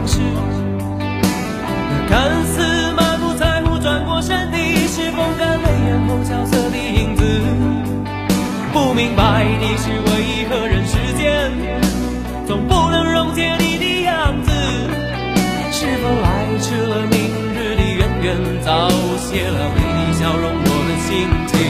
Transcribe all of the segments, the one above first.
往事。那看似满不在乎转过身的，是风干泪眼后萧瑟的影子。不明白的是为何人世间总不能溶解你的样子？是否来迟了明日的渊源，早谢了你的笑容，我的心情。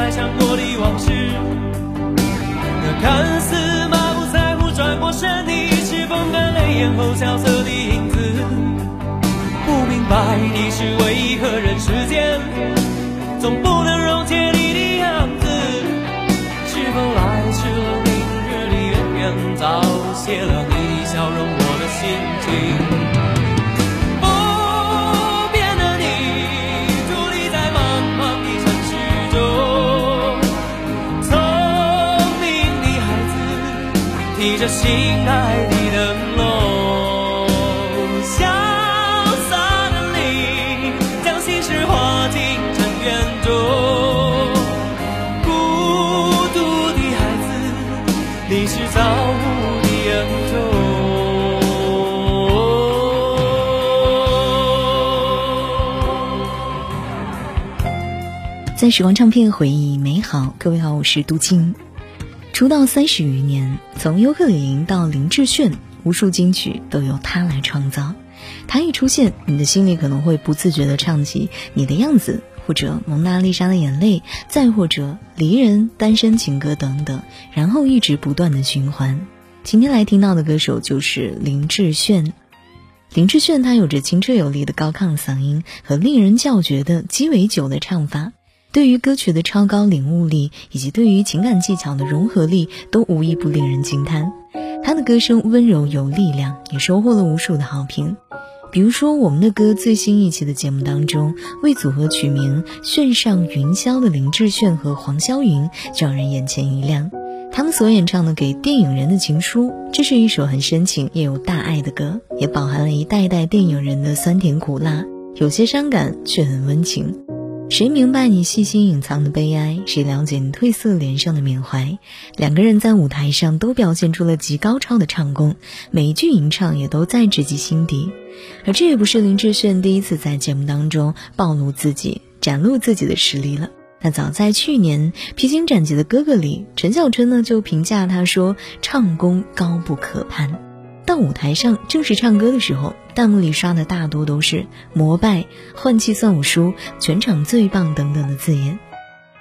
爱上过的往事。那看似满不在乎转过身的，是风干泪眼后萧瑟的影子。不明白的是为何人世间总不能溶解你的样子？是否来迟了明日的渊源，早谢了提着心爱的灯笼，潇洒的你，将心事化进尘缘中。孤独的孩子，你是造物的恩宠。在时光唱片回忆美好，各位好，我是杜青。出道三十余年，从尤克里里到林志炫，无数金曲都由他来创造。他一出现，你的心里可能会不自觉地唱起《你的样子》，或者《蒙娜丽莎的眼泪》，再或者《离人》《单身情歌》等等，然后一直不断的循环。今天来听到的歌手就是林志炫。林志炫他有着清澈有力的高亢嗓音和令人叫绝的鸡尾酒的唱法，对于歌曲的超高领悟力以及对于情感技巧的融合力，都无一不令人惊叹。他的歌声温柔有力量，也收获了无数的好评。比如说，我们的歌最新一期的节目当中，为组合取名“炫上云霄”的林志炫和黄霄云，就让人眼前一亮。他们所演唱的《给电影人的情书》，这是一首很深情也有大爱的歌，也饱含了一代代电影人的酸甜苦辣，有些伤感却很温情。谁明白你细心隐藏的悲哀？谁了解你褪色脸上的缅怀？两个人在舞台上都表现出了极高超的唱功，每一句吟唱也都在直击心底。而这也不是林志炫第一次在节目当中暴露自己、展露自己的实力了。那早在去年《披荆斩棘的哥哥》里，陈小春呢就评价他说：“唱功高不可攀。”在舞台上正式唱歌的时候，弹幕里刷的大多都是“膜拜”“换气算我输”“全场最棒”等等的字眼。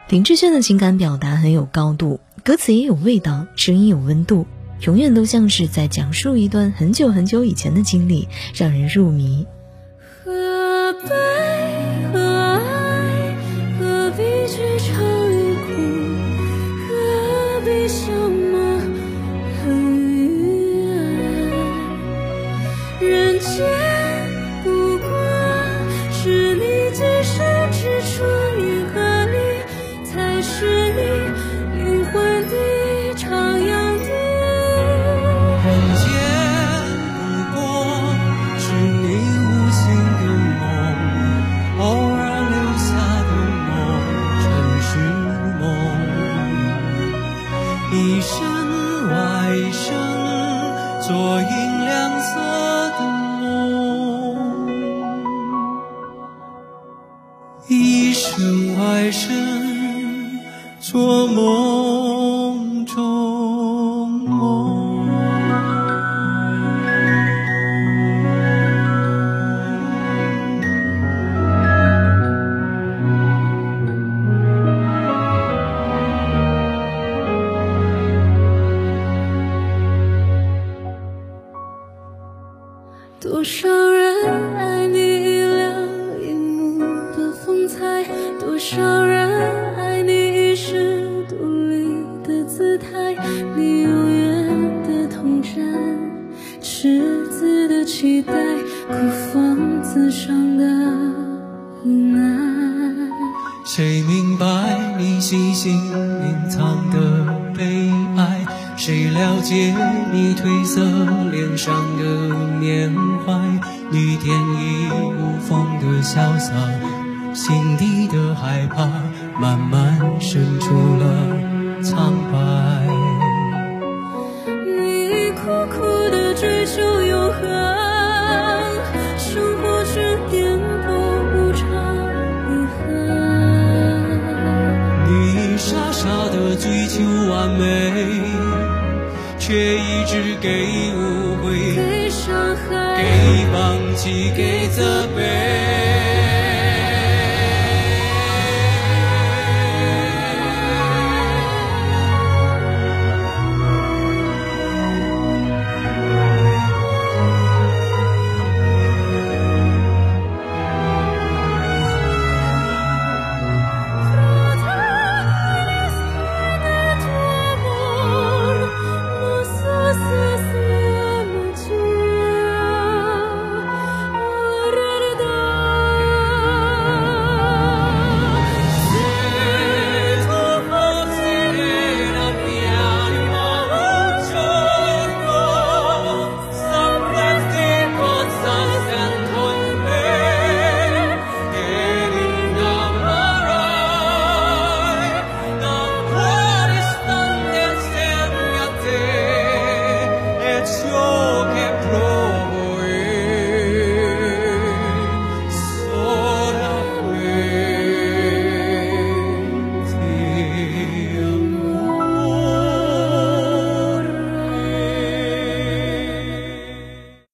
林志炫的情感表达很有高度，歌词也有味道，声音有温度，永远都像是在讲述一段很久很久以前的经历，让人入迷。何悲何爱？何必去尝与苦？何必想所以少人爱你一两一幕的风采，多少人爱你一世独立的姿态，你永远的童真，赤子的期待，孤芳自赏的无奈。谁明白你细心隐藏的悲哀？谁了解你褪色脸上的缅怀？你天衣无缝的潇洒，心底的害怕，慢慢渗出了苍白。你苦苦的追求永恒，生活却颠簸无常遗憾。你傻傻的追求完美，却一直给误会。给伤害，给放弃，给责备。your